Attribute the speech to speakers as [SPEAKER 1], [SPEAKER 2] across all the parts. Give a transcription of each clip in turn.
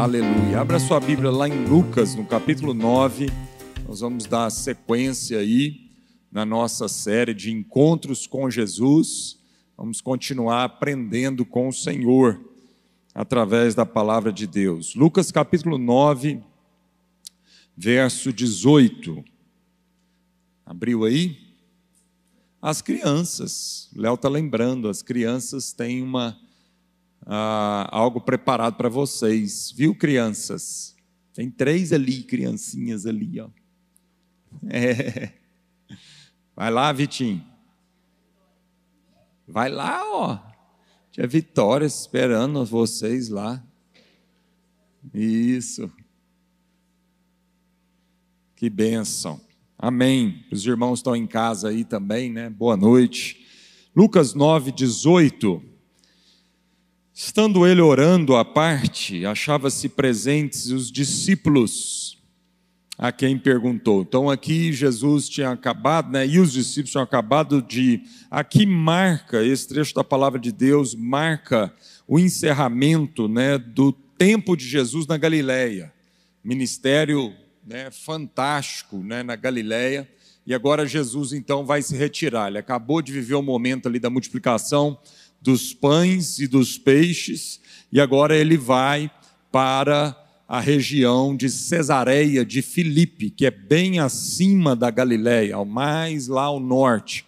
[SPEAKER 1] Aleluia. Abra sua Bíblia lá em Lucas, no capítulo 9. Nós vamos dar sequência aí na nossa série de encontros com Jesus. Vamos continuar aprendendo com o Senhor através da palavra de Deus. Lucas capítulo 9, verso 18. Abriu aí? As crianças. Léo está lembrando, as crianças têm uma ah, algo preparado para vocês, viu, crianças? Tem três ali, criancinhas ali, ó. É. Vai lá, Vitinho. Vai lá, ó. Tinha Vitória esperando vocês lá. Isso. Que bênção. Amém. Os irmãos estão em casa aí também, né? Boa noite. Lucas 9, 18. Estando ele orando à parte, achava-se presentes os discípulos a quem perguntou. Então aqui Jesus tinha acabado, né, e os discípulos tinham acabado de. Aqui marca, esse trecho da palavra de Deus marca o encerramento né, do tempo de Jesus na Galileia. Ministério né, fantástico né, na Galileia. E agora Jesus então vai se retirar. Ele acabou de viver o momento ali da multiplicação dos pães e dos peixes, e agora ele vai para a região de Cesareia de Filipe, que é bem acima da Galiléia, ao mais lá ao norte.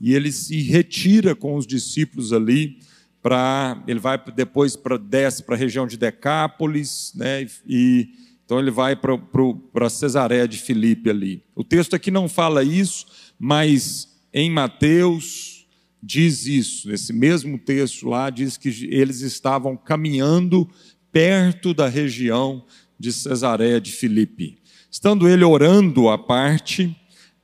[SPEAKER 1] E ele se retira com os discípulos ali para ele vai depois para desce para a região de Decápolis, né? E então ele vai para Cesareia de Filipe ali. O texto aqui não fala isso, mas em Mateus diz isso. Nesse mesmo texto lá diz que eles estavam caminhando perto da região de Cesareia de Filipe. Estando ele orando à parte,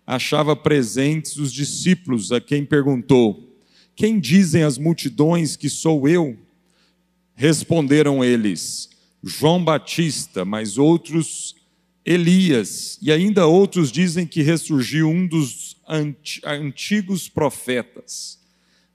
[SPEAKER 1] achava presentes os discípulos, a quem perguntou: Quem dizem as multidões que sou eu? Responderam eles: João Batista, mas outros Elias, e ainda outros dizem que ressurgiu um dos antigos profetas.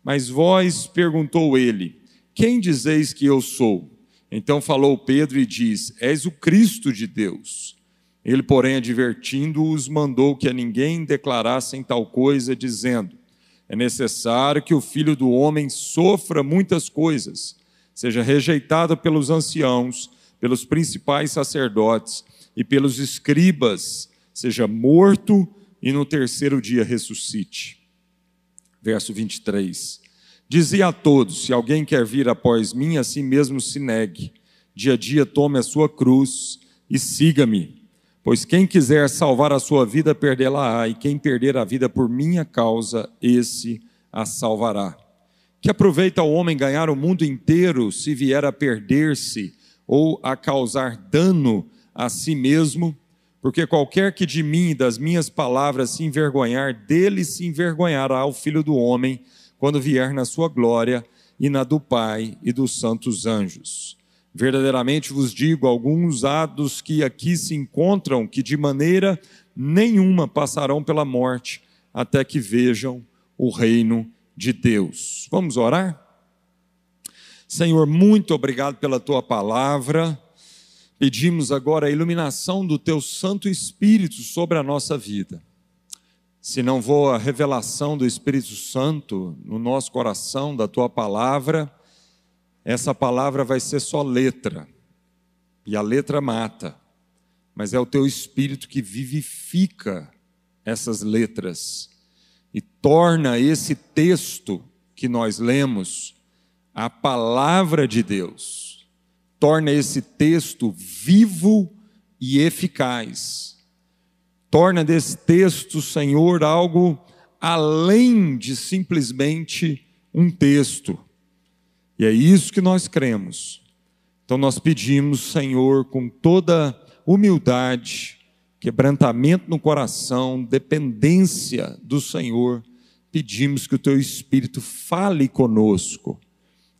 [SPEAKER 1] Mas vós, perguntou ele, quem dizeis que eu sou? Então falou Pedro e diz: És o Cristo de Deus. Ele, porém, advertindo-os, mandou que a ninguém declarassem tal coisa, dizendo: É necessário que o filho do homem sofra muitas coisas, seja rejeitado pelos anciãos, pelos principais sacerdotes e pelos escribas, seja morto e no terceiro dia ressuscite. Verso 23. Dizia a todos: Se alguém quer vir após mim, assim mesmo se negue. Dia a dia tome a sua cruz e siga-me. Pois quem quiser salvar a sua vida, perdê-la-á, e quem perder a vida por minha causa, esse a salvará. Que aproveita o homem ganhar o mundo inteiro se vier a perder-se ou a causar dano a si mesmo? Porque qualquer que de mim e das minhas palavras se envergonhar, dele se envergonhará o filho do homem quando vier na sua glória e na do Pai e dos santos anjos. Verdadeiramente vos digo: alguns há dos que aqui se encontram que de maneira nenhuma passarão pela morte até que vejam o reino de Deus. Vamos orar? Senhor, muito obrigado pela tua palavra. Pedimos agora a iluminação do teu Santo Espírito sobre a nossa vida. Se não for a revelação do Espírito Santo no nosso coração, da tua palavra, essa palavra vai ser só letra, e a letra mata, mas é o teu Espírito que vivifica essas letras e torna esse texto que nós lemos a palavra de Deus, torna esse texto vivo e eficaz torna desse texto, Senhor, algo além de simplesmente um texto. E é isso que nós cremos. Então nós pedimos, Senhor, com toda humildade, quebrantamento no coração, dependência do Senhor, pedimos que o teu Espírito fale conosco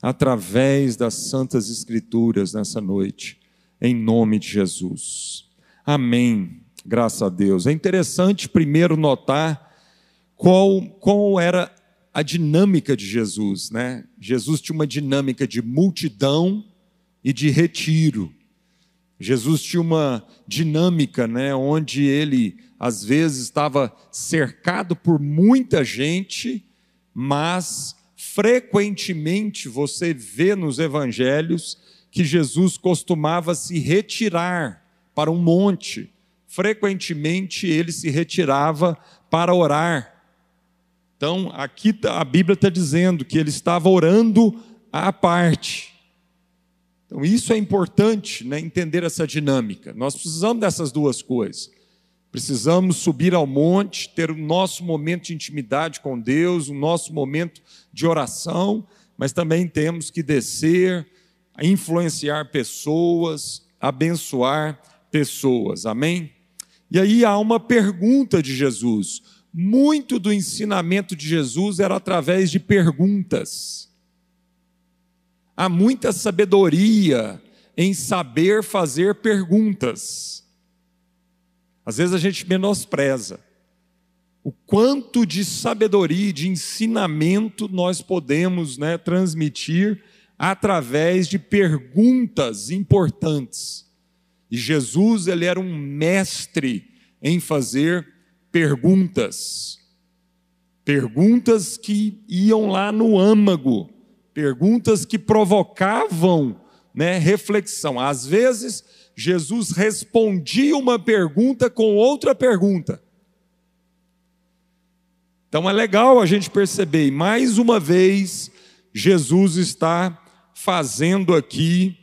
[SPEAKER 1] através das santas Escrituras nessa noite, em nome de Jesus. Amém. Graças a Deus. É interessante primeiro notar qual, qual era a dinâmica de Jesus, né? Jesus tinha uma dinâmica de multidão e de retiro. Jesus tinha uma dinâmica, né, onde ele às vezes estava cercado por muita gente, mas frequentemente você vê nos evangelhos que Jesus costumava se retirar para um monte. Frequentemente ele se retirava para orar. Então, aqui tá, a Bíblia está dizendo que ele estava orando à parte. Então, isso é importante, né, entender essa dinâmica. Nós precisamos dessas duas coisas. Precisamos subir ao monte, ter o nosso momento de intimidade com Deus, o nosso momento de oração, mas também temos que descer, influenciar pessoas, abençoar pessoas. Amém? E aí há uma pergunta de Jesus. Muito do ensinamento de Jesus era através de perguntas. Há muita sabedoria em saber fazer perguntas. Às vezes a gente menospreza o quanto de sabedoria, de ensinamento nós podemos né, transmitir através de perguntas importantes. E Jesus ele era um mestre em fazer perguntas. Perguntas que iam lá no âmago, perguntas que provocavam né, reflexão. Às vezes, Jesus respondia uma pergunta com outra pergunta. Então é legal a gente perceber, mais uma vez, Jesus está fazendo aqui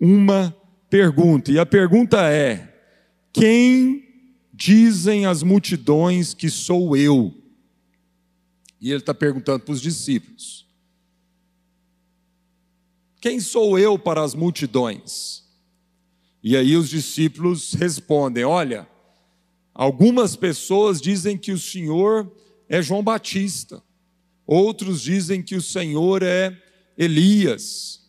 [SPEAKER 1] uma pergunta, e a pergunta é: quem dizem as multidões que sou eu? E ele está perguntando para os discípulos. Quem sou eu para as multidões? E aí os discípulos respondem: Olha, algumas pessoas dizem que o Senhor é João Batista, outros dizem que o Senhor é Elias,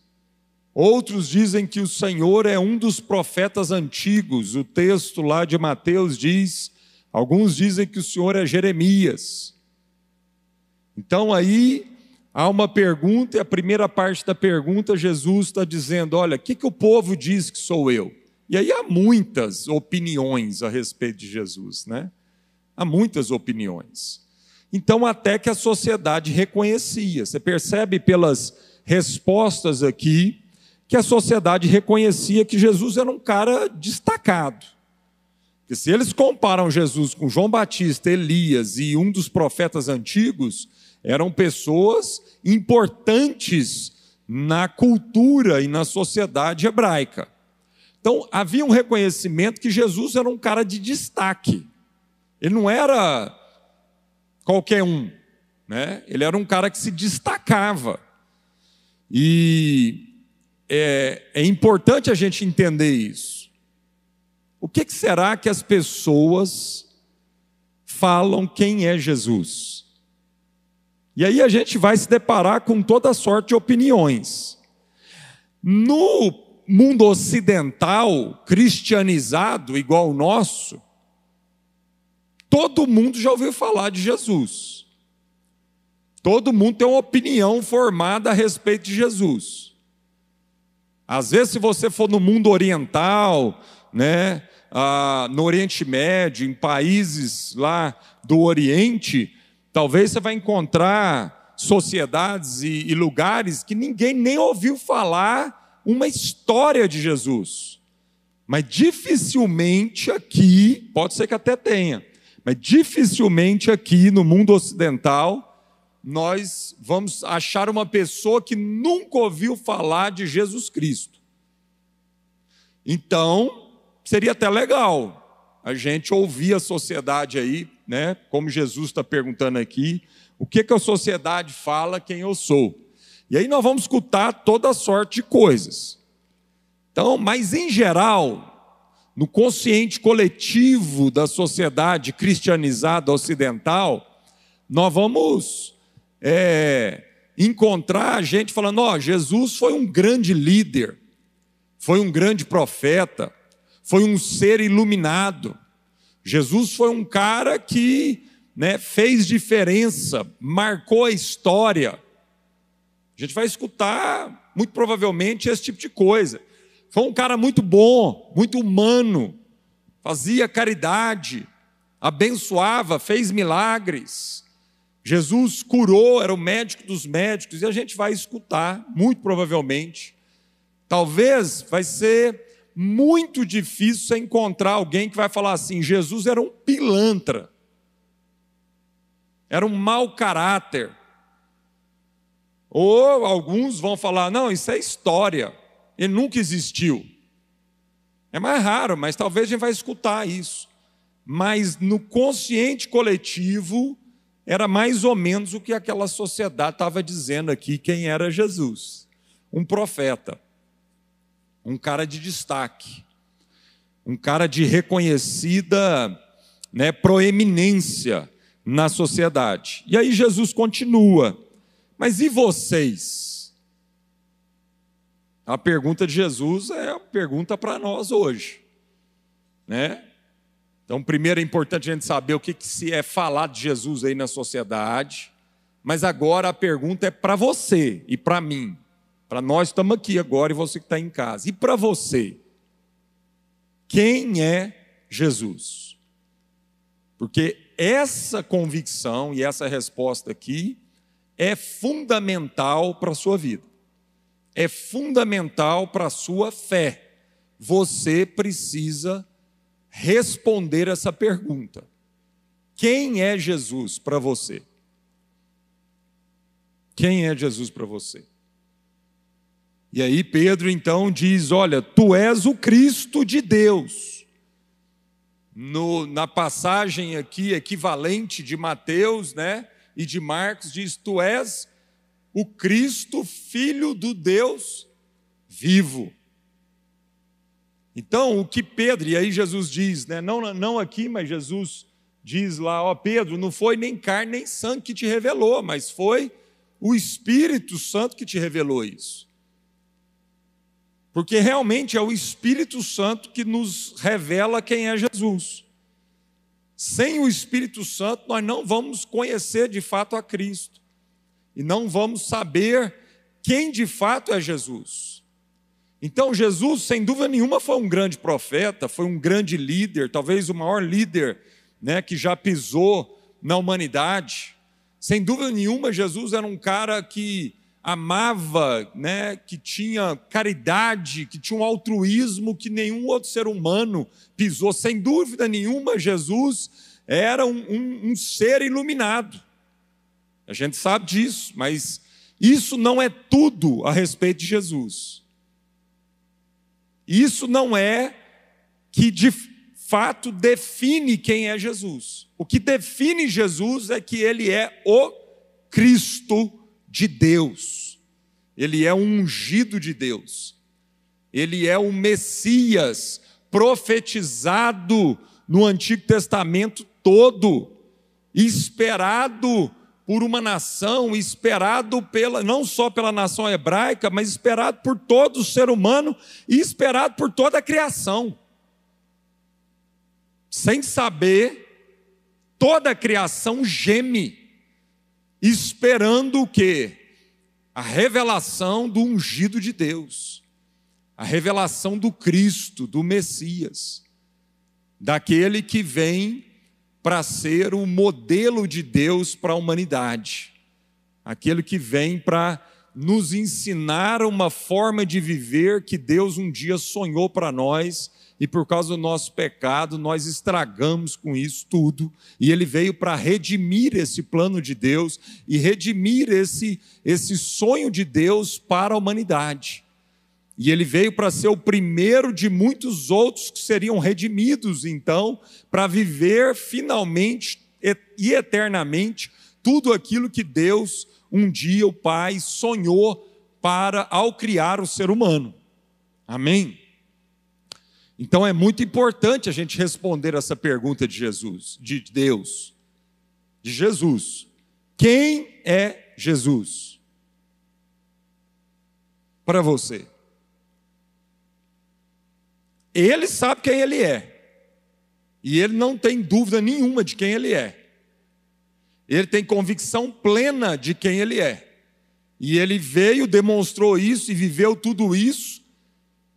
[SPEAKER 1] outros dizem que o Senhor é um dos profetas antigos. O texto lá de Mateus diz: alguns dizem que o Senhor é Jeremias. Então aí há uma pergunta, e a primeira parte da pergunta, Jesus está dizendo: olha, o que, que o povo diz que sou eu? E aí há muitas opiniões a respeito de Jesus, né? Há muitas opiniões. Então, até que a sociedade reconhecia. Você percebe pelas respostas aqui que a sociedade reconhecia que Jesus era um cara destacado. Porque se eles comparam Jesus com João Batista, Elias e um dos profetas antigos, eram pessoas importantes na cultura e na sociedade hebraica. Então, havia um reconhecimento que Jesus era um cara de destaque. Ele não era qualquer um, né? Ele era um cara que se destacava. E é, é importante a gente entender isso. O que, que será que as pessoas falam quem é Jesus? E aí a gente vai se deparar com toda sorte de opiniões. No mundo ocidental, cristianizado, igual o nosso, todo mundo já ouviu falar de Jesus. Todo mundo tem uma opinião formada a respeito de Jesus. Às vezes, se você for no mundo oriental, né, ah, no Oriente Médio, em países lá do Oriente, Talvez você vai encontrar sociedades e, e lugares que ninguém nem ouviu falar uma história de Jesus. Mas dificilmente aqui, pode ser que até tenha, mas dificilmente aqui no mundo ocidental, nós vamos achar uma pessoa que nunca ouviu falar de Jesus Cristo. Então, seria até legal a gente ouvir a sociedade aí né? Como Jesus está perguntando aqui, o que, que a sociedade fala quem eu sou? E aí nós vamos escutar toda sorte de coisas. Então, mas em geral, no consciente coletivo da sociedade cristianizada ocidental, nós vamos é, encontrar gente falando: ó, oh, Jesus foi um grande líder, foi um grande profeta, foi um ser iluminado. Jesus foi um cara que né, fez diferença, marcou a história. A gente vai escutar, muito provavelmente, esse tipo de coisa. foi um cara muito bom, muito humano, fazia caridade, abençoava, fez milagres. Jesus curou, era o médico dos médicos, e a gente vai escutar, muito provavelmente. Talvez vai ser muito difícil encontrar alguém que vai falar assim: Jesus era um pilantra, era um mau caráter. Ou alguns vão falar: não, isso é história, ele nunca existiu. É mais raro, mas talvez a gente vai escutar isso. Mas no consciente coletivo, era mais ou menos o que aquela sociedade estava dizendo aqui, quem era Jesus. Um profeta, um cara de destaque, um cara de reconhecida né, proeminência na sociedade. E aí Jesus continua, mas e vocês? A pergunta de Jesus é a pergunta para nós hoje, né? Então, primeiro é importante a gente saber o que, que se é falar de Jesus aí na sociedade, mas agora a pergunta é para você e para mim. Para nós estamos aqui agora e você que está em casa. E para você? Quem é Jesus? Porque essa convicção e essa resposta aqui é fundamental para a sua vida, é fundamental para a sua fé. Você precisa responder essa pergunta: Quem é Jesus para você? Quem é Jesus para você? E aí Pedro então diz: Olha, tu és o Cristo de Deus. No, na passagem aqui equivalente de Mateus né, e de Marcos, diz: Tu és o Cristo, filho do Deus vivo. Então, o que Pedro, e aí Jesus diz, né, não, não aqui, mas Jesus diz lá, ó Pedro, não foi nem carne nem sangue que te revelou, mas foi o Espírito Santo que te revelou isso. Porque realmente é o Espírito Santo que nos revela quem é Jesus. Sem o Espírito Santo, nós não vamos conhecer de fato a Cristo. E não vamos saber quem de fato é Jesus. Então, Jesus, sem dúvida nenhuma, foi um grande profeta, foi um grande líder, talvez o maior líder né, que já pisou na humanidade. Sem dúvida nenhuma, Jesus era um cara que amava, né, que tinha caridade, que tinha um altruísmo que nenhum outro ser humano pisou. Sem dúvida nenhuma, Jesus era um, um, um ser iluminado. A gente sabe disso, mas isso não é tudo a respeito de Jesus. Isso não é que de fato define quem é Jesus. O que define Jesus é que ele é o Cristo de Deus. Ele é o ungido de Deus. Ele é o Messias profetizado no Antigo Testamento todo, esperado por uma nação, esperado pela, não só pela nação hebraica, mas esperado por todo o ser humano e esperado por toda a criação. Sem saber, toda a criação geme, esperando o quê? A revelação do ungido de Deus, a revelação do Cristo, do Messias, daquele que vem para ser o modelo de Deus para a humanidade, aquele que vem para nos ensinar uma forma de viver que Deus um dia sonhou para nós e por causa do nosso pecado nós estragamos com isso tudo. E ele veio para redimir esse plano de Deus e redimir esse, esse sonho de Deus para a humanidade. E ele veio para ser o primeiro de muitos outros que seriam redimidos, então, para viver finalmente e eternamente tudo aquilo que Deus, um dia, o Pai, sonhou para ao criar o ser humano. Amém? Então é muito importante a gente responder essa pergunta de Jesus, de Deus, de Jesus. Quem é Jesus? Para você. Ele sabe quem ele é. E ele não tem dúvida nenhuma de quem ele é. Ele tem convicção plena de quem ele é. E ele veio, demonstrou isso e viveu tudo isso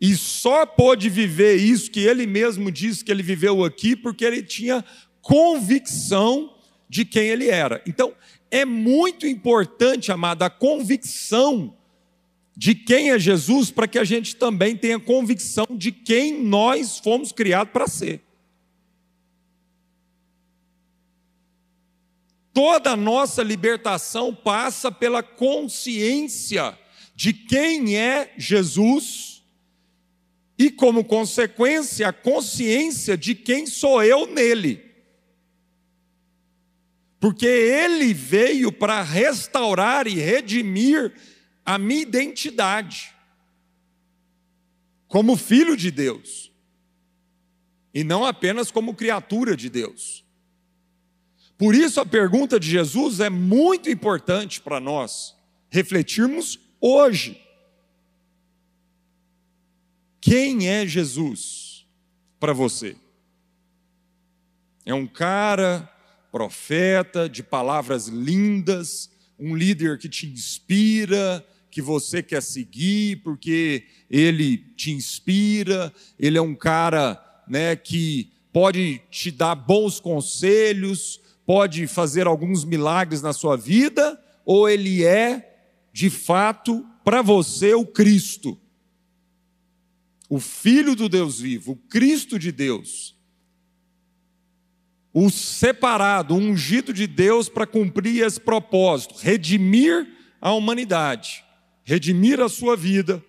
[SPEAKER 1] e só pôde viver isso que ele mesmo disse que ele viveu aqui, porque ele tinha convicção de quem ele era. Então, é muito importante, amada, a convicção de quem é Jesus, para que a gente também tenha convicção de quem nós fomos criados para ser. Toda a nossa libertação passa pela consciência de quem é Jesus e, como consequência, a consciência de quem sou eu nele. Porque ele veio para restaurar e redimir a minha identidade como filho de Deus e não apenas como criatura de Deus. Por isso a pergunta de Jesus é muito importante para nós refletirmos hoje. Quem é Jesus para você? É um cara profeta de palavras lindas, um líder que te inspira, que você quer seguir porque ele te inspira, ele é um cara, né, que pode te dar bons conselhos, pode fazer alguns milagres na sua vida, ou ele é, de fato, para você o Cristo, o Filho do Deus vivo, o Cristo de Deus, o separado, o ungido de Deus para cumprir esse propósito, redimir a humanidade, redimir a sua vida,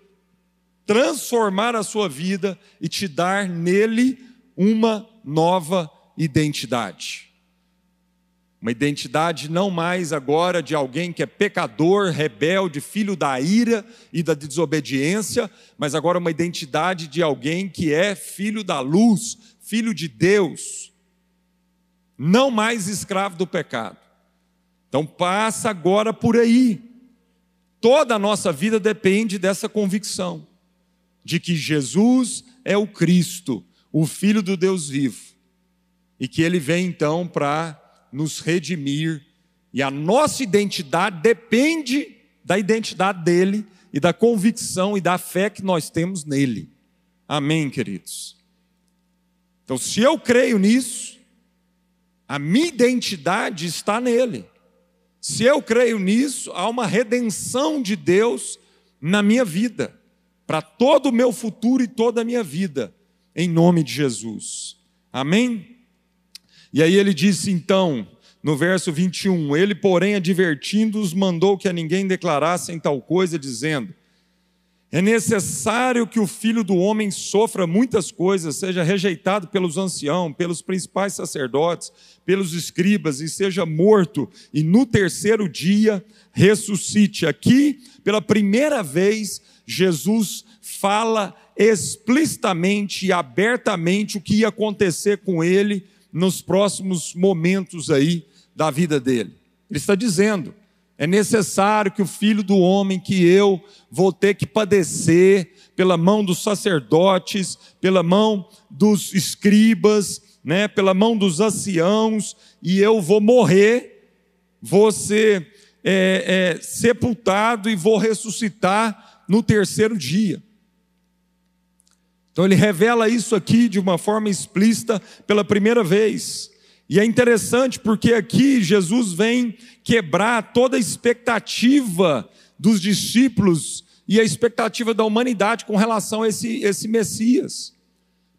[SPEAKER 1] transformar a sua vida e te dar nele uma nova identidade. Uma identidade não mais agora de alguém que é pecador, rebelde, filho da ira e da desobediência, mas agora uma identidade de alguém que é filho da luz, filho de Deus, não mais escravo do pecado. Então passa agora por aí. Toda a nossa vida depende dessa convicção de que Jesus é o Cristo, o Filho do Deus vivo, e que ele vem então para nos redimir, e a nossa identidade depende da identidade dele e da convicção e da fé que nós temos nele. Amém, queridos? Então, se eu creio nisso, a minha identidade está nele. Se eu creio nisso, há uma redenção de Deus na minha vida, para todo o meu futuro e toda a minha vida, em nome de Jesus. Amém? E aí ele disse então, no verso 21, ele, porém, advertindo-os, mandou que a ninguém declarassem tal coisa, dizendo: É necessário que o filho do homem sofra muitas coisas, seja rejeitado pelos anciãos, pelos principais sacerdotes, pelos escribas, e seja morto, e no terceiro dia ressuscite. Aqui, pela primeira vez, Jesus fala explicitamente e abertamente o que ia acontecer com ele nos próximos momentos aí da vida dele. Ele está dizendo: é necessário que o filho do homem, que eu vou ter que padecer pela mão dos sacerdotes, pela mão dos escribas, né, pela mão dos anciãos, e eu vou morrer, vou ser é, é, sepultado e vou ressuscitar no terceiro dia. Então ele revela isso aqui de uma forma explícita pela primeira vez. E é interessante porque aqui Jesus vem quebrar toda a expectativa dos discípulos e a expectativa da humanidade com relação a esse, esse Messias.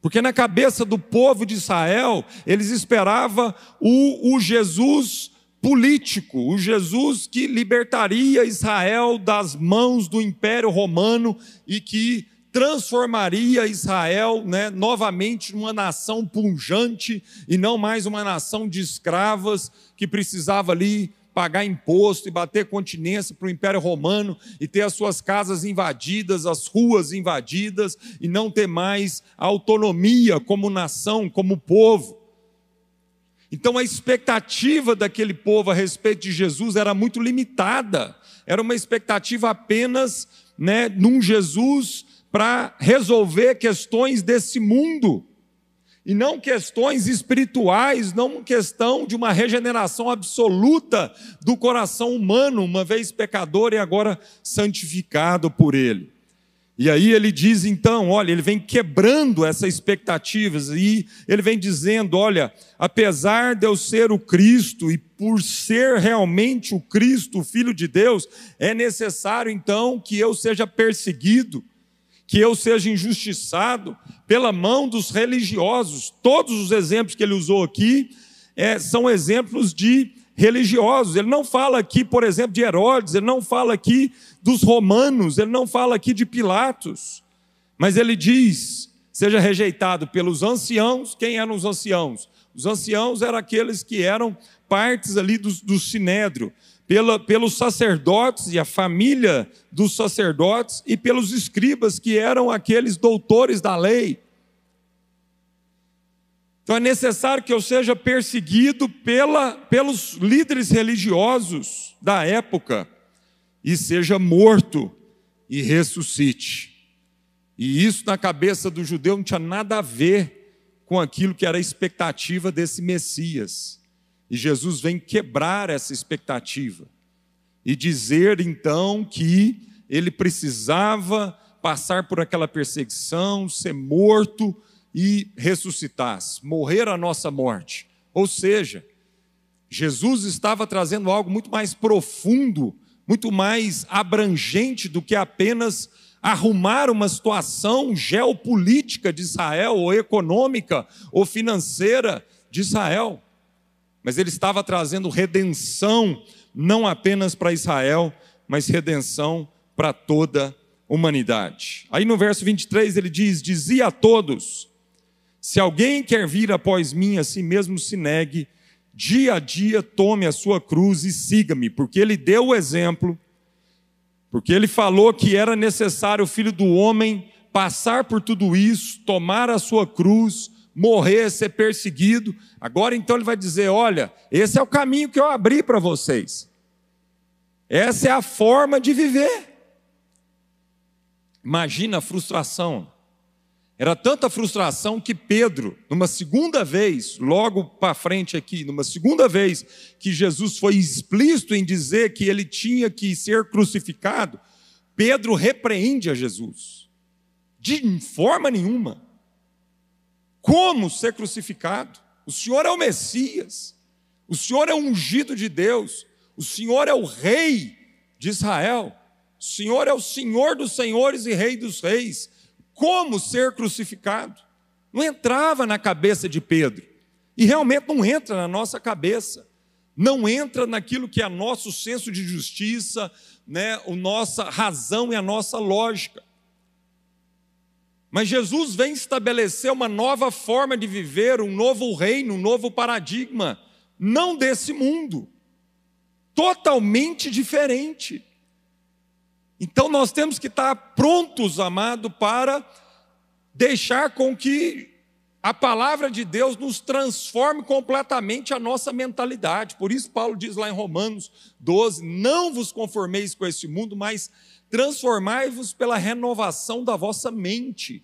[SPEAKER 1] Porque na cabeça do povo de Israel, eles esperavam o, o Jesus político, o Jesus que libertaria Israel das mãos do Império Romano e que transformaria Israel né, novamente numa nação punjante e não mais uma nação de escravas que precisava ali pagar imposto e bater continência para o Império Romano e ter as suas casas invadidas, as ruas invadidas e não ter mais autonomia como nação, como povo. Então a expectativa daquele povo a respeito de Jesus era muito limitada. Era uma expectativa apenas né, num Jesus para resolver questões desse mundo, e não questões espirituais, não questão de uma regeneração absoluta do coração humano, uma vez pecador e agora santificado por Ele. E aí ele diz então, olha, ele vem quebrando essas expectativas e ele vem dizendo, olha, apesar de eu ser o Cristo e por ser realmente o Cristo, o Filho de Deus, é necessário então que eu seja perseguido, que eu seja injustiçado pela mão dos religiosos. Todos os exemplos que ele usou aqui é, são exemplos de religiosos. Ele não fala aqui, por exemplo, de Herodes, ele não fala aqui dos romanos, ele não fala aqui de Pilatos, mas ele diz: seja rejeitado pelos anciãos. Quem eram os anciãos? Os anciãos eram aqueles que eram partes ali do, do sinédrio, pela, pelos sacerdotes e a família dos sacerdotes e pelos escribas, que eram aqueles doutores da lei. Então é necessário que eu seja perseguido pela, pelos líderes religiosos da época e seja morto e ressuscite. E isso na cabeça do judeu não tinha nada a ver com aquilo que era a expectativa desse Messias. E Jesus vem quebrar essa expectativa e dizer então que ele precisava passar por aquela perseguição, ser morto e ressuscitasse, morrer a nossa morte. Ou seja, Jesus estava trazendo algo muito mais profundo, muito mais abrangente do que apenas arrumar uma situação geopolítica de Israel, ou econômica, ou financeira de Israel. Mas ele estava trazendo redenção, não apenas para Israel, mas redenção para toda a humanidade. Aí no verso 23 ele diz: Dizia a todos se alguém quer vir após mim, a si mesmo se negue, dia a dia tome a sua cruz e siga-me, porque ele deu o exemplo, porque ele falou que era necessário o filho do homem passar por tudo isso, tomar a sua cruz, morrer, ser perseguido. Agora então ele vai dizer: olha, esse é o caminho que eu abri para vocês, essa é a forma de viver. Imagina a frustração. Era tanta frustração que Pedro, numa segunda vez, logo para frente aqui, numa segunda vez que Jesus foi explícito em dizer que ele tinha que ser crucificado, Pedro repreende a Jesus. De forma nenhuma. Como ser crucificado? O Senhor é o Messias. O Senhor é o ungido de Deus. O Senhor é o rei de Israel. O Senhor é o Senhor dos senhores e rei dos reis como ser crucificado. Não entrava na cabeça de Pedro. E realmente não entra na nossa cabeça. Não entra naquilo que é nosso senso de justiça, né, a nossa razão e a nossa lógica. Mas Jesus vem estabelecer uma nova forma de viver, um novo reino, um novo paradigma, não desse mundo, totalmente diferente. Então nós temos que estar prontos, amado, para deixar com que a palavra de Deus nos transforme completamente a nossa mentalidade. Por isso, Paulo diz lá em Romanos 12: Não vos conformeis com este mundo, mas transformai-vos pela renovação da vossa mente.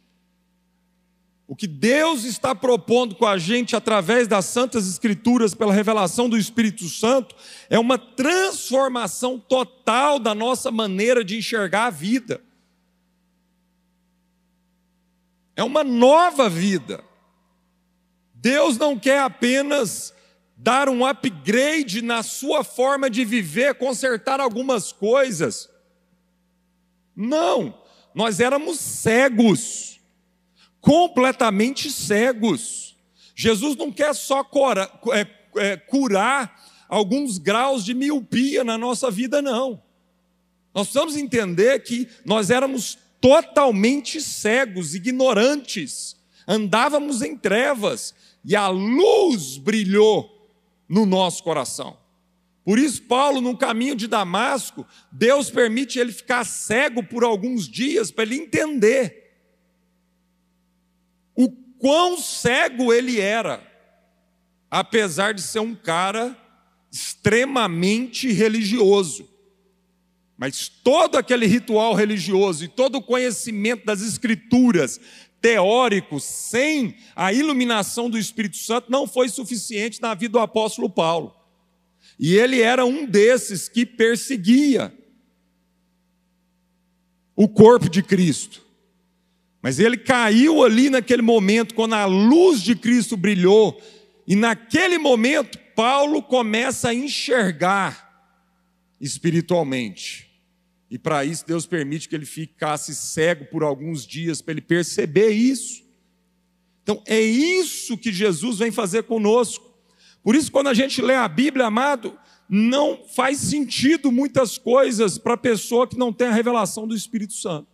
[SPEAKER 1] O que Deus está propondo com a gente através das Santas Escrituras, pela revelação do Espírito Santo, é uma transformação total da nossa maneira de enxergar a vida. É uma nova vida. Deus não quer apenas dar um upgrade na sua forma de viver, consertar algumas coisas. Não, nós éramos cegos completamente cegos. Jesus não quer só cura, é, é, curar alguns graus de miopia na nossa vida, não. Nós precisamos entender que nós éramos totalmente cegos, ignorantes, andávamos em trevas e a luz brilhou no nosso coração. Por isso, Paulo, no caminho de Damasco, Deus permite ele ficar cego por alguns dias para ele entender o quão cego ele era, apesar de ser um cara extremamente religioso. Mas todo aquele ritual religioso e todo o conhecimento das escrituras teórico, sem a iluminação do Espírito Santo, não foi suficiente na vida do apóstolo Paulo. E ele era um desses que perseguia o corpo de Cristo. Mas ele caiu ali naquele momento, quando a luz de Cristo brilhou, e naquele momento, Paulo começa a enxergar espiritualmente. E para isso, Deus permite que ele ficasse cego por alguns dias, para ele perceber isso. Então, é isso que Jesus vem fazer conosco. Por isso, quando a gente lê a Bíblia, amado, não faz sentido muitas coisas para a pessoa que não tem a revelação do Espírito Santo.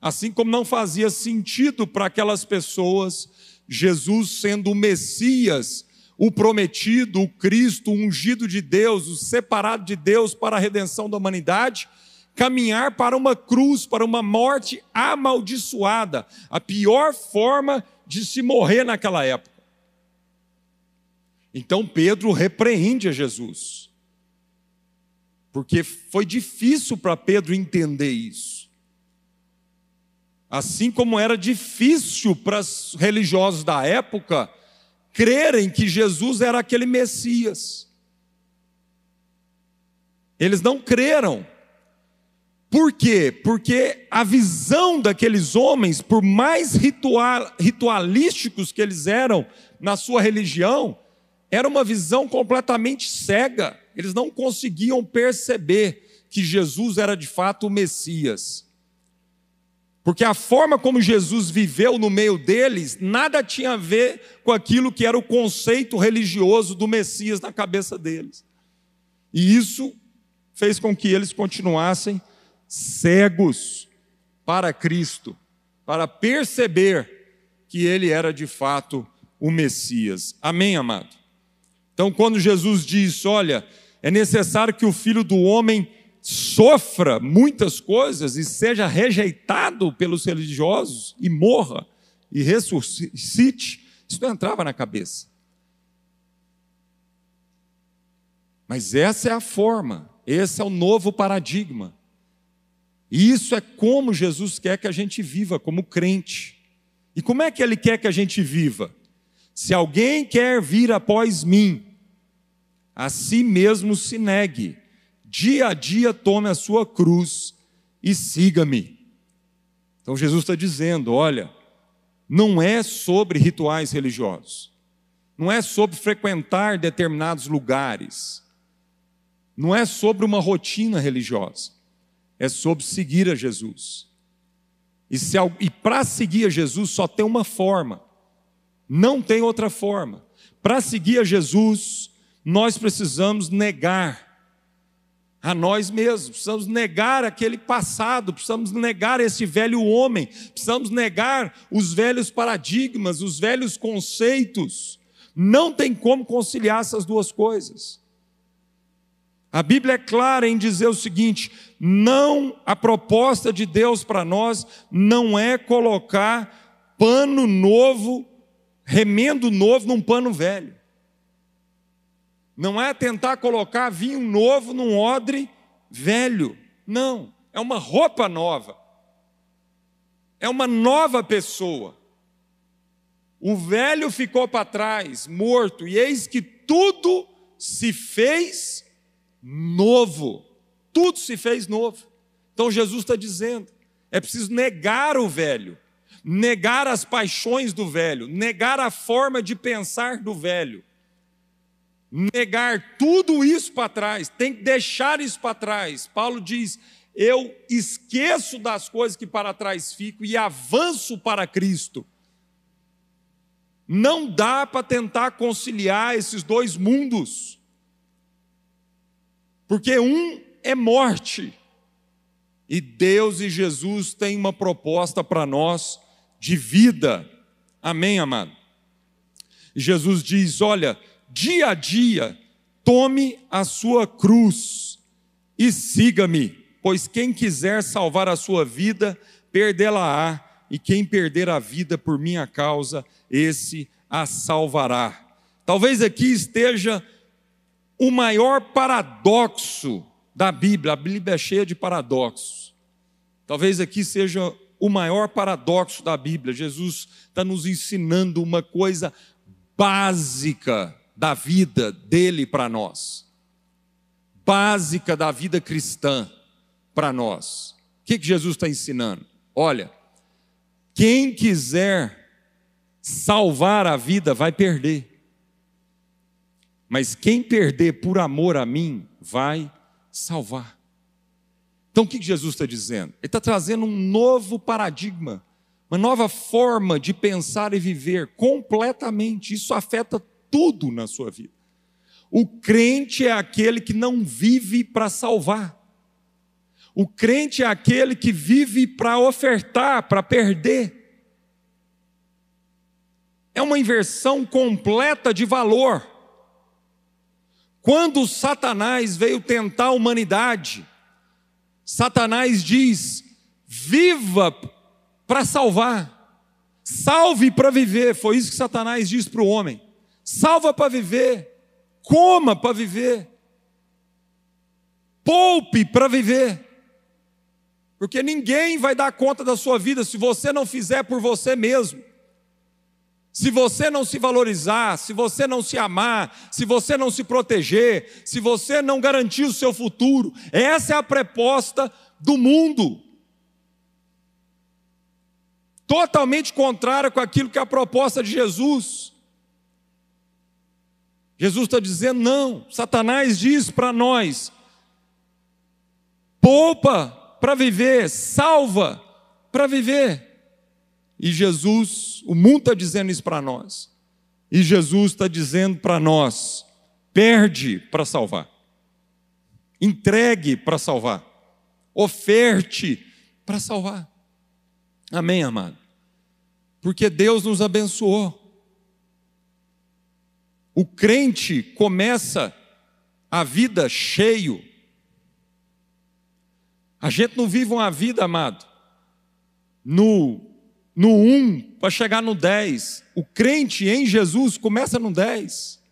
[SPEAKER 1] Assim como não fazia sentido para aquelas pessoas, Jesus sendo o Messias, o prometido, o Cristo, o ungido de Deus, o separado de Deus para a redenção da humanidade, caminhar para uma cruz, para uma morte amaldiçoada, a pior forma de se morrer naquela época. Então Pedro repreende a Jesus, porque foi difícil para Pedro entender isso. Assim como era difícil para os religiosos da época crerem que Jesus era aquele Messias. Eles não creram. Por quê? Porque a visão daqueles homens, por mais ritual, ritualísticos que eles eram na sua religião, era uma visão completamente cega. Eles não conseguiam perceber que Jesus era de fato o Messias. Porque a forma como Jesus viveu no meio deles, nada tinha a ver com aquilo que era o conceito religioso do Messias na cabeça deles. E isso fez com que eles continuassem cegos para Cristo, para perceber que ele era de fato o Messias. Amém, amado? Então, quando Jesus diz: Olha, é necessário que o filho do homem sofra muitas coisas e seja rejeitado pelos religiosos e morra e ressuscite, isso não entrava na cabeça. Mas essa é a forma, esse é o novo paradigma. E isso é como Jesus quer que a gente viva como crente. E como é que ele quer que a gente viva? Se alguém quer vir após mim, a si mesmo se negue, dia a dia tome a sua cruz e siga-me. Então Jesus está dizendo: olha, não é sobre rituais religiosos, não é sobre frequentar determinados lugares, não é sobre uma rotina religiosa, é sobre seguir a Jesus. E, e para seguir a Jesus só tem uma forma, não tem outra forma. Para seguir a Jesus, nós precisamos negar a nós mesmos, precisamos negar aquele passado, precisamos negar esse velho homem, precisamos negar os velhos paradigmas, os velhos conceitos. Não tem como conciliar essas duas coisas. A Bíblia é clara em dizer o seguinte: não, a proposta de Deus para nós não é colocar pano novo, remendo novo num pano velho. Não é tentar colocar vinho novo num odre velho. Não, é uma roupa nova. É uma nova pessoa. O velho ficou para trás, morto, e eis que tudo se fez novo. Tudo se fez novo. Então Jesus está dizendo: é preciso negar o velho, negar as paixões do velho, negar a forma de pensar do velho negar tudo isso para trás, tem que deixar isso para trás. Paulo diz: Eu esqueço das coisas que para trás fico e avanço para Cristo. Não dá para tentar conciliar esses dois mundos, porque um é morte, e Deus e Jesus têm uma proposta para nós de vida. Amém, amado? Jesus diz: Olha, dia a dia, tome a sua cruz e siga-me, pois quem quiser salvar a sua vida, perdê-la-á, e quem perder a vida por minha causa, esse a salvará. Talvez aqui esteja o maior paradoxo da Bíblia, a Bíblia é cheia de paradoxos. Talvez aqui seja o maior paradoxo da Bíblia. Jesus está nos ensinando uma coisa básica da vida dele para nós, básica da vida cristã para nós, que, que Jesus está ensinando? Olha, quem quiser salvar a vida vai perder. Mas quem perder por amor a mim vai salvar. Então o que Jesus está dizendo? Ele está trazendo um novo paradigma, uma nova forma de pensar e viver completamente. Isso afeta tudo na sua vida. O crente é aquele que não vive para salvar. O crente é aquele que vive para ofertar, para perder. É uma inversão completa de valor. Quando Satanás veio tentar a humanidade, Satanás diz: viva para salvar, salve para viver. Foi isso que Satanás diz para o homem: salva para viver, coma para viver, poupe para viver. Porque ninguém vai dar conta da sua vida se você não fizer por você mesmo. Se você não se valorizar, se você não se amar, se você não se proteger, se você não garantir o seu futuro, essa é a proposta do mundo. Totalmente contrária com aquilo que é a proposta de Jesus. Jesus está dizendo: não, Satanás diz para nós: poupa para viver, salva para viver. E Jesus, o mundo está dizendo isso para nós. E Jesus está dizendo para nós: perde para salvar, entregue para salvar, oferte para salvar. Amém, amado? Porque Deus nos abençoou. O crente começa a vida cheio. A gente não vive uma vida, amado, no no 1 para chegar no 10. O crente em Jesus começa no 10.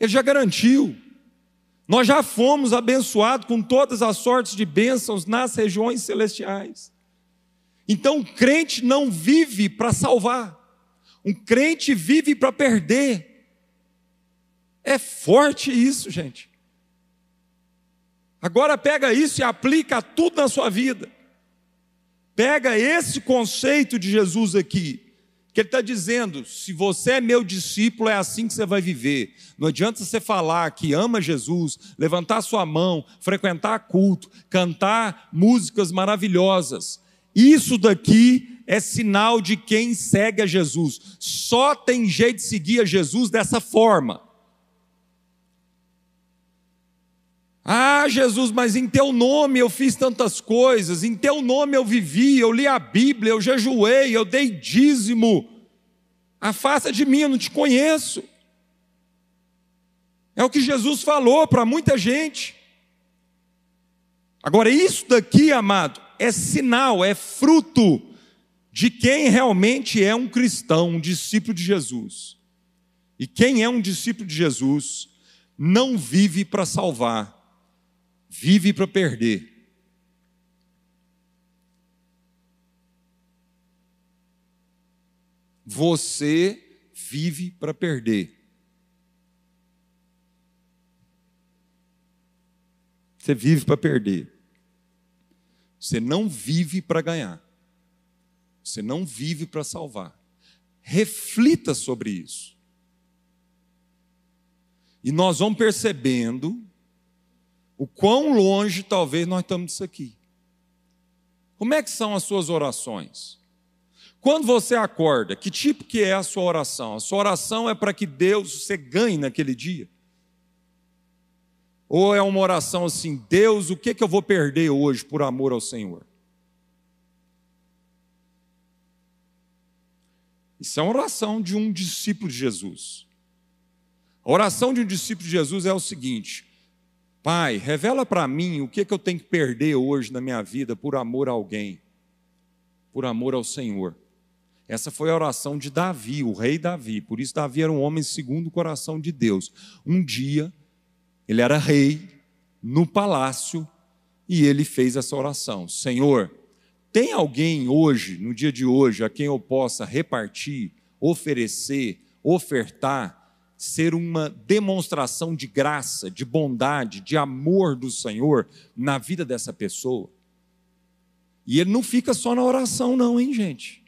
[SPEAKER 1] Ele já garantiu. Nós já fomos abençoados com todas as sortes de bênçãos nas regiões celestiais. Então, o crente não vive para salvar, um crente vive para perder. É forte isso, gente. Agora pega isso e aplica tudo na sua vida. Pega esse conceito de Jesus aqui, que ele está dizendo: se você é meu discípulo, é assim que você vai viver. Não adianta você falar que ama Jesus, levantar sua mão, frequentar culto, cantar músicas maravilhosas. Isso daqui é sinal de quem segue a Jesus. Só tem jeito de seguir a Jesus dessa forma. Ah, Jesus, mas em teu nome eu fiz tantas coisas, em teu nome eu vivi, eu li a Bíblia, eu jejuei, eu dei dízimo. Afasta de mim, eu não te conheço. É o que Jesus falou para muita gente. Agora, isso daqui, amado, é sinal, é fruto de quem realmente é um cristão, um discípulo de Jesus. E quem é um discípulo de Jesus não vive para salvar, vive para perder. Você vive para perder. Você vive para perder. Você não vive para ganhar. Você não vive para salvar. Reflita sobre isso. E nós vamos percebendo o quão longe talvez nós estamos disso aqui. Como é que são as suas orações? Quando você acorda, que tipo que é a sua oração? A sua oração é para que Deus você ganhe naquele dia? Ou é uma oração assim, Deus, o que, que eu vou perder hoje por amor ao Senhor? Isso é uma oração de um discípulo de Jesus. A oração de um discípulo de Jesus é o seguinte: Pai, revela para mim o que, que eu tenho que perder hoje na minha vida por amor a alguém, por amor ao Senhor. Essa foi a oração de Davi, o rei Davi. Por isso, Davi era um homem segundo o coração de Deus. Um dia, ele era rei no palácio e ele fez essa oração: Senhor, tem alguém hoje, no dia de hoje, a quem eu possa repartir, oferecer, ofertar ser uma demonstração de graça, de bondade, de amor do Senhor na vida dessa pessoa. E ele não fica só na oração, não, hein, gente?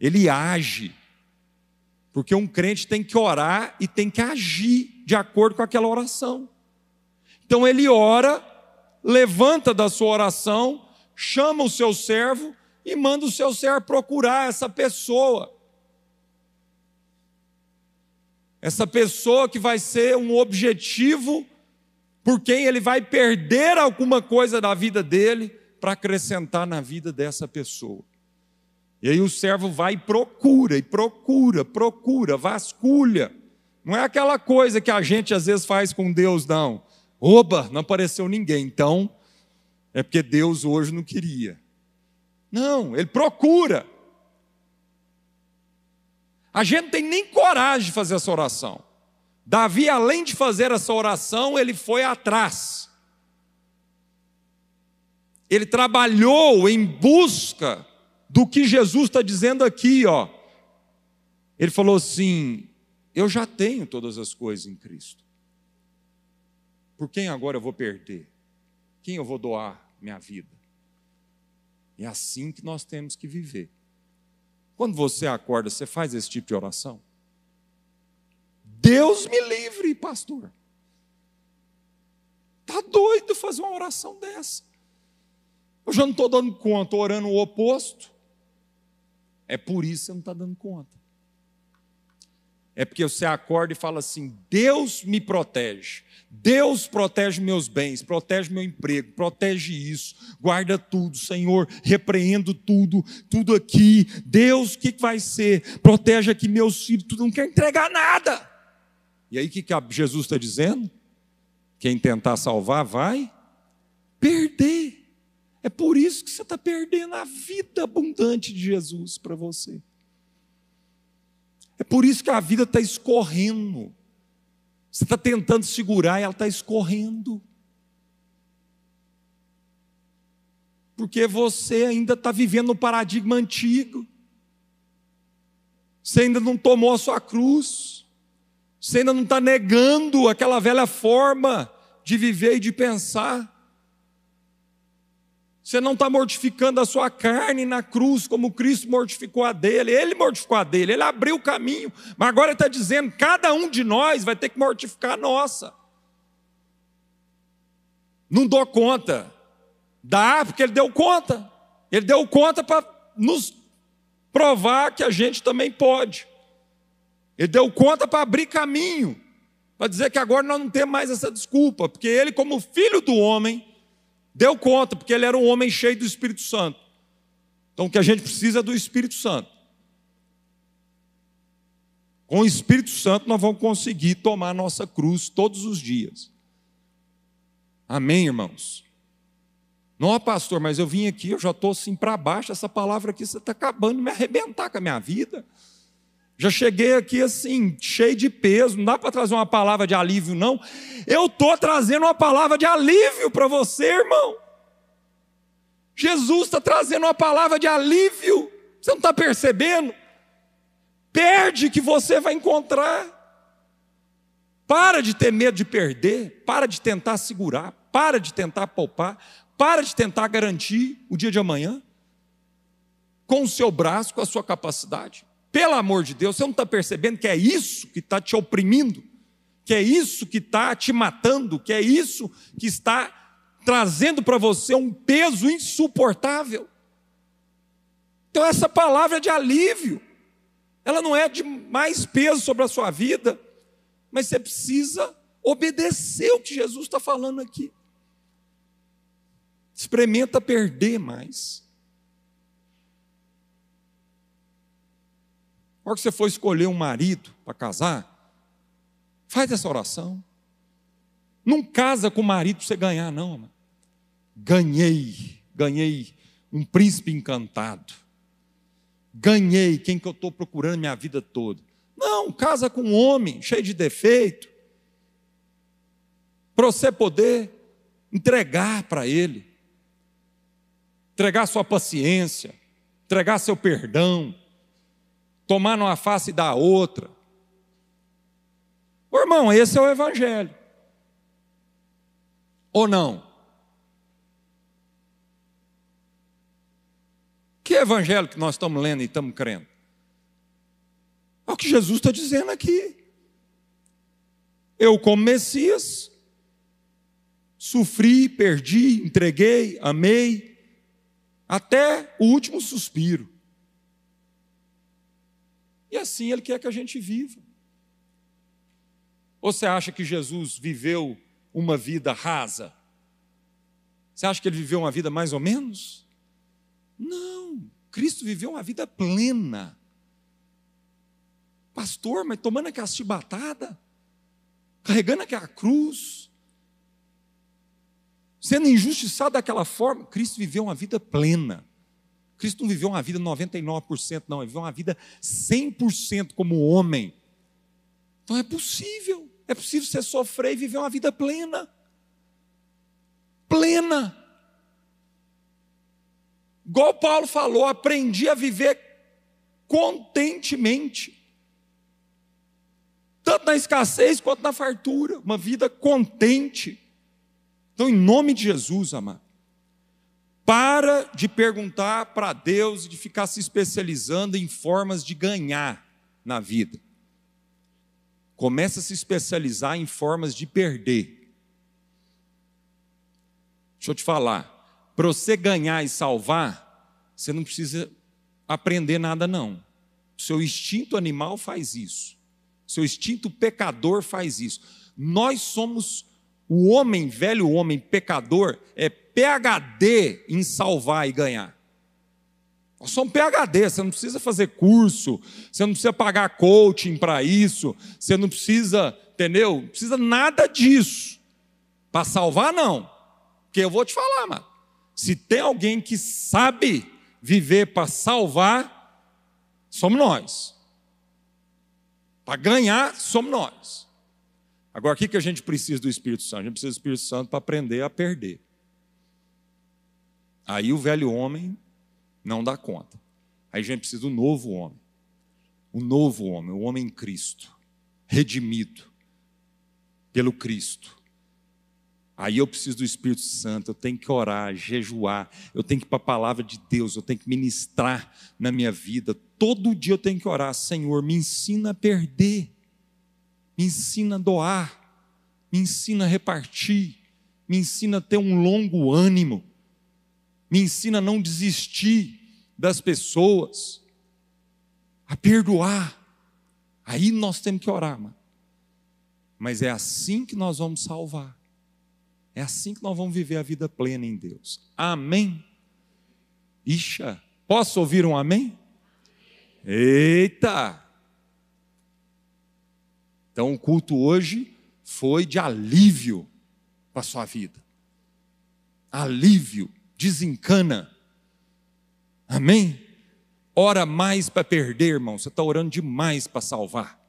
[SPEAKER 1] Ele age. Porque um crente tem que orar e tem que agir de acordo com aquela oração. Então ele ora, levanta da sua oração, chama o seu servo e manda o seu servo procurar essa pessoa. Essa pessoa que vai ser um objetivo por quem ele vai perder alguma coisa da vida dele para acrescentar na vida dessa pessoa. E aí o servo vai e procura, e procura, procura, vasculha. Não é aquela coisa que a gente às vezes faz com Deus, não. Oba, não apareceu ninguém, então é porque Deus hoje não queria. Não, ele procura. A gente não tem nem coragem de fazer essa oração. Davi, além de fazer essa oração, ele foi atrás. Ele trabalhou em busca do que Jesus está dizendo aqui, ó. Ele falou assim: Eu já tenho todas as coisas em Cristo. Por quem agora eu vou perder? Quem eu vou doar minha vida? É assim que nós temos que viver. Quando você acorda, você faz esse tipo de oração? Deus me livre, pastor. Tá doido fazer uma oração dessa? Eu já não estou dando conta, orando o oposto. É por isso que você não está dando conta. É porque você acorda e fala assim: Deus me protege, Deus protege meus bens, protege meu emprego, protege isso, guarda tudo, Senhor, repreendo tudo, tudo aqui. Deus, o que vai ser? Protege aqui meus filhos, tudo, não quer entregar nada. E aí o que Jesus está dizendo? Quem tentar salvar vai perder. É por isso que você está perdendo a vida abundante de Jesus para você. É por isso que a vida está escorrendo. Você está tentando segurar e ela está escorrendo. Porque você ainda está vivendo no paradigma antigo. Você ainda não tomou a sua cruz. Você ainda não está negando aquela velha forma de viver e de pensar. Você não está mortificando a sua carne na cruz, como Cristo mortificou a dele. Ele mortificou a dele, ele abriu o caminho. Mas agora está dizendo: cada um de nós vai ter que mortificar a nossa. Não dou conta. Dá, porque ele deu conta. Ele deu conta para nos provar que a gente também pode. Ele deu conta para abrir caminho, para dizer que agora nós não temos mais essa desculpa, porque ele, como filho do homem, deu conta, porque ele era um homem cheio do Espírito Santo. Então o que a gente precisa é do Espírito Santo. Com o Espírito Santo nós vamos conseguir tomar a nossa cruz todos os dias. Amém, irmãos? Não, pastor, mas eu vim aqui, eu já estou assim para baixo, essa palavra aqui, você está acabando de me arrebentar com a minha vida. Já cheguei aqui assim, cheio de peso, não dá para trazer uma palavra de alívio, não. Eu estou trazendo uma palavra de alívio para você, irmão. Jesus está trazendo uma palavra de alívio. Você não está percebendo? Perde que você vai encontrar. Para de ter medo de perder, para de tentar segurar, para de tentar poupar, para de tentar garantir o dia de amanhã com o seu braço, com a sua capacidade. Pelo amor de Deus, você não está percebendo que é isso que está te oprimindo, que é isso que está te matando, que é isso que está trazendo para você um peso insuportável. Então, essa palavra é de alívio, ela não é de mais peso sobre a sua vida, mas você precisa obedecer o que Jesus está falando aqui. Experimenta perder mais. Na hora que você for escolher um marido para casar, faz essa oração. Não casa com o marido para você ganhar, não. Ganhei, ganhei um príncipe encantado. Ganhei quem que eu estou procurando minha vida toda. Não, casa com um homem cheio de defeito. Para você poder entregar para ele. Entregar sua paciência, entregar seu perdão, tomar numa face e dar outra. Ô, irmão, esse é o Evangelho. Ou não? Que evangelho que nós estamos lendo e estamos crendo? É o que Jesus está dizendo aqui. Eu, como Messias, sofri, perdi, entreguei, amei, até o último suspiro. E assim Ele quer que a gente viva. Ou você acha que Jesus viveu uma vida rasa? Você acha que ele viveu uma vida mais ou menos? Não, Cristo viveu uma vida plena. Pastor, mas tomando aquela chibatada, carregando aquela cruz, sendo injustiçado daquela forma, Cristo viveu uma vida plena. Cristo não viveu uma vida 99%, não, ele viveu uma vida 100% como homem. Então é possível, é possível você sofrer e viver uma vida plena. Plena. Igual Paulo falou, aprendi a viver contentemente tanto na escassez quanto na fartura, uma vida contente. Então, em nome de Jesus, amado, para de perguntar para Deus e de ficar se especializando em formas de ganhar na vida. Começa a se especializar em formas de perder. Deixa eu te falar, para você ganhar e salvar, você não precisa aprender nada, não. O seu instinto animal faz isso. Seu instinto pecador faz isso. Nós somos o homem, velho homem pecador, é PhD em salvar e ganhar. Nós somos PhD, você não precisa fazer curso, você não precisa pagar coaching para isso, você não precisa, entendeu? Não precisa nada disso. Para salvar, não. Porque eu vou te falar, mano. Se tem alguém que sabe viver para salvar, somos nós. Para ganhar, somos nós. Agora, o que a gente precisa do Espírito Santo? A gente precisa do Espírito Santo para aprender a perder. Aí o velho homem não dá conta. Aí a gente precisa do novo homem. O novo homem, o homem em Cristo, redimido pelo Cristo. Aí eu preciso do Espírito Santo, eu tenho que orar, jejuar, eu tenho que ir para a palavra de Deus, eu tenho que ministrar na minha vida. Todo dia eu tenho que orar, Senhor, me ensina a perder, me ensina a doar, me ensina a repartir, me ensina a ter um longo ânimo, me ensina a não desistir das pessoas, a perdoar. Aí nós temos que orar, mano. Mas é assim que nós vamos salvar. É assim que nós vamos viver a vida plena em Deus. Amém? Ixa, posso ouvir um amém? Eita! Então o culto hoje foi de alívio para a sua vida. Alívio, desencana. Amém? Ora mais para perder, irmão. Você está orando demais para salvar.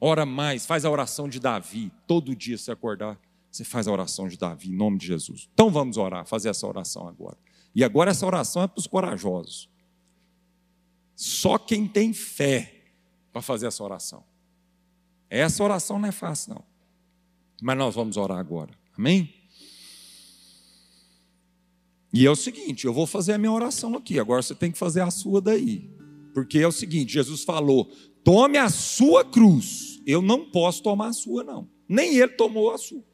[SPEAKER 1] Ora mais, faz a oração de Davi. Todo dia se acordar, você faz a oração de Davi, em nome de Jesus. Então vamos orar, fazer essa oração agora. E agora essa oração é para os corajosos. Só quem tem fé para fazer essa oração. Essa oração não é fácil, não. Mas nós vamos orar agora. Amém? E é o seguinte, eu vou fazer a minha oração aqui, agora você tem que fazer a sua daí. Porque é o seguinte, Jesus falou: tome a sua cruz. Eu não posso tomar a sua, não. Nem ele tomou a sua.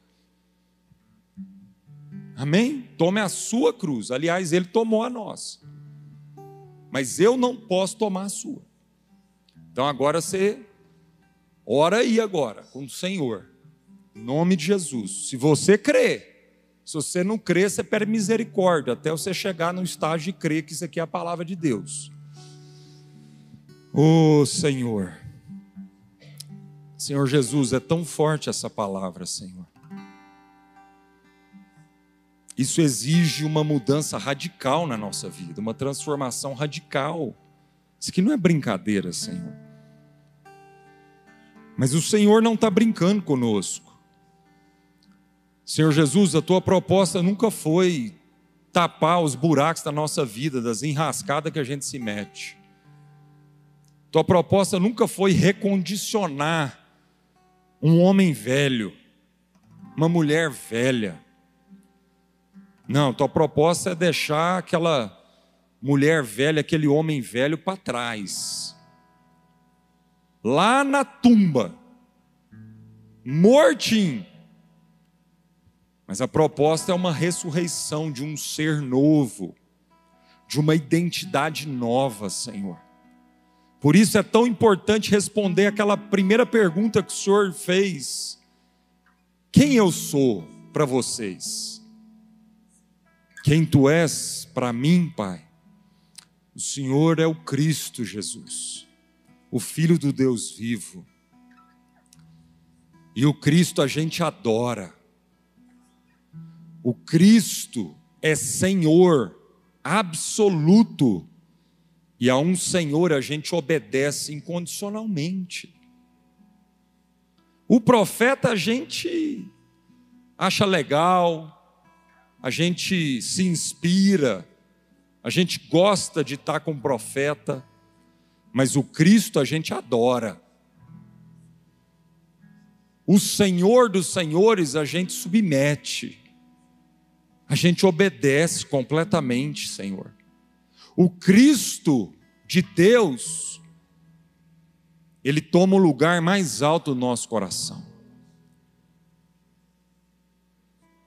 [SPEAKER 1] Amém? Tome a sua cruz. Aliás, ele tomou a nossa. Mas eu não posso tomar a sua. Então agora você ora aí agora com o Senhor. Em nome de Jesus. Se você crê, se você não crê, você pede misericórdia até você chegar no estágio de crer que isso aqui é a palavra de Deus. Oh, Senhor. Senhor Jesus, é tão forte essa palavra, Senhor. Isso exige uma mudança radical na nossa vida, uma transformação radical. Isso aqui não é brincadeira, Senhor. Mas o Senhor não está brincando conosco. Senhor Jesus, a tua proposta nunca foi tapar os buracos da nossa vida, das enrascadas que a gente se mete. Tua proposta nunca foi recondicionar um homem velho, uma mulher velha. Não, tua proposta é deixar aquela mulher velha, aquele homem velho para trás. Lá na tumba, mortinho. Mas a proposta é uma ressurreição de um ser novo, de uma identidade nova, Senhor. Por isso é tão importante responder aquela primeira pergunta que o Senhor fez: Quem eu sou para vocês? Quem tu és para mim, Pai? O Senhor é o Cristo Jesus, o Filho do Deus vivo. E o Cristo a gente adora. O Cristo é Senhor absoluto. E a um Senhor a gente obedece incondicionalmente. O profeta a gente acha legal, a gente se inspira, a gente gosta de estar com o profeta, mas o Cristo a gente adora. O Senhor dos Senhores a gente submete, a gente obedece completamente, Senhor. O Cristo de Deus, ele toma o lugar mais alto do nosso coração.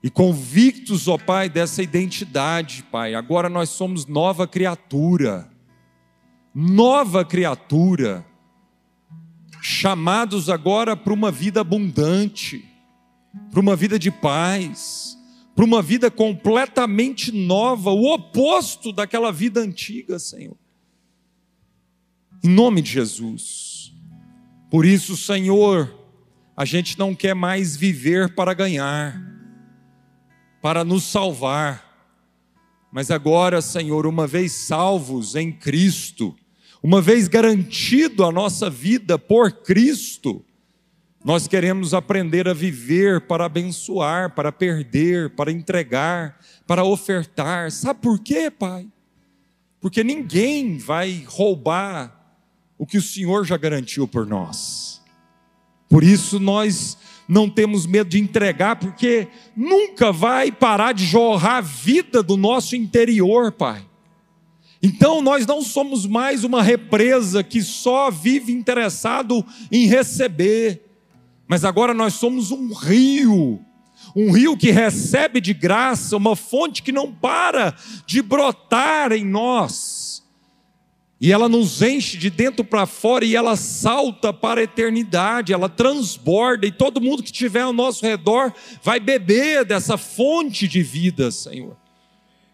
[SPEAKER 1] E convictos, ó Pai, dessa identidade, Pai, agora nós somos nova criatura, nova criatura, chamados agora para uma vida abundante, para uma vida de paz, para uma vida completamente nova, o oposto daquela vida antiga, Senhor. Em nome de Jesus. Por isso, Senhor, a gente não quer mais viver para ganhar para nos salvar. Mas agora, Senhor, uma vez salvos em Cristo, uma vez garantido a nossa vida por Cristo, nós queremos aprender a viver para abençoar, para perder, para entregar, para ofertar. Sabe por quê, Pai? Porque ninguém vai roubar o que o Senhor já garantiu por nós. Por isso nós não temos medo de entregar, porque nunca vai parar de jorrar a vida do nosso interior, Pai. Então nós não somos mais uma represa que só vive interessado em receber, mas agora nós somos um rio, um rio que recebe de graça, uma fonte que não para de brotar em nós e ela nos enche de dentro para fora e ela salta para a eternidade, ela transborda e todo mundo que estiver ao nosso redor vai beber dessa fonte de vida, Senhor.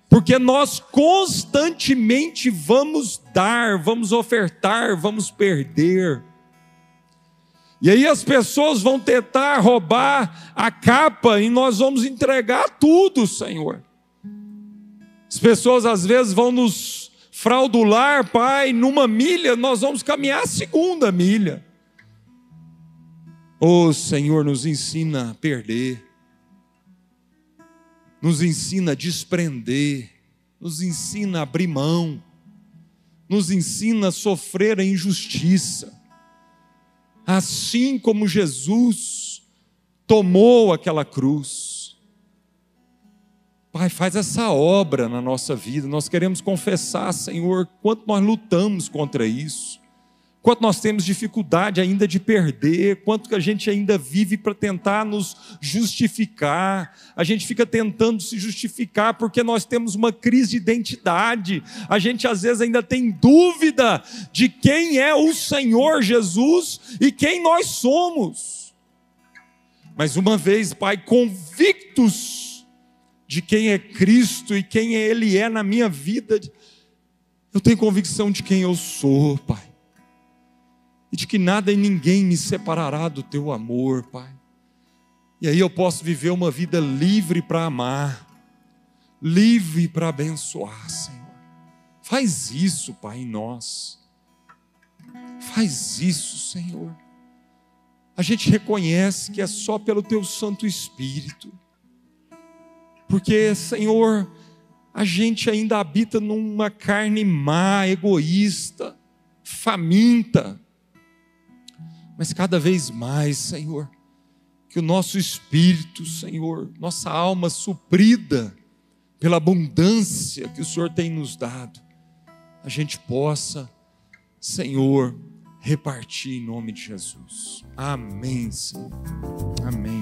[SPEAKER 1] Porque nós constantemente vamos dar, vamos ofertar, vamos perder. E aí as pessoas vão tentar roubar a capa e nós vamos entregar tudo, Senhor. As pessoas às vezes vão nos fraudular, Pai, numa milha, nós vamos caminhar a segunda milha. Oh, Senhor nos ensina a perder, nos ensina a desprender, nos ensina a abrir mão, nos ensina a sofrer a injustiça. Assim como Jesus tomou aquela cruz, Pai, faz essa obra na nossa vida. Nós queremos confessar, Senhor, quanto nós lutamos contra isso, quanto nós temos dificuldade ainda de perder, quanto que a gente ainda vive para tentar nos justificar. A gente fica tentando se justificar porque nós temos uma crise de identidade. A gente às vezes ainda tem dúvida de quem é o Senhor Jesus e quem nós somos. Mas uma vez, Pai, convictos de quem é Cristo e quem Ele é na minha vida, eu tenho convicção de quem eu sou, Pai. E de que nada e ninguém me separará do Teu amor, Pai. E aí eu posso viver uma vida livre para amar, livre para abençoar, Senhor. Faz isso, Pai, em nós. Faz isso, Senhor. A gente reconhece que é só pelo Teu Santo Espírito porque, Senhor, a gente ainda habita numa carne má, egoísta, faminta. Mas cada vez mais, Senhor, que o nosso espírito, Senhor, nossa alma suprida pela abundância que o Senhor tem nos dado, a gente possa, Senhor, repartir em nome de Jesus. Amém, Senhor. Amém.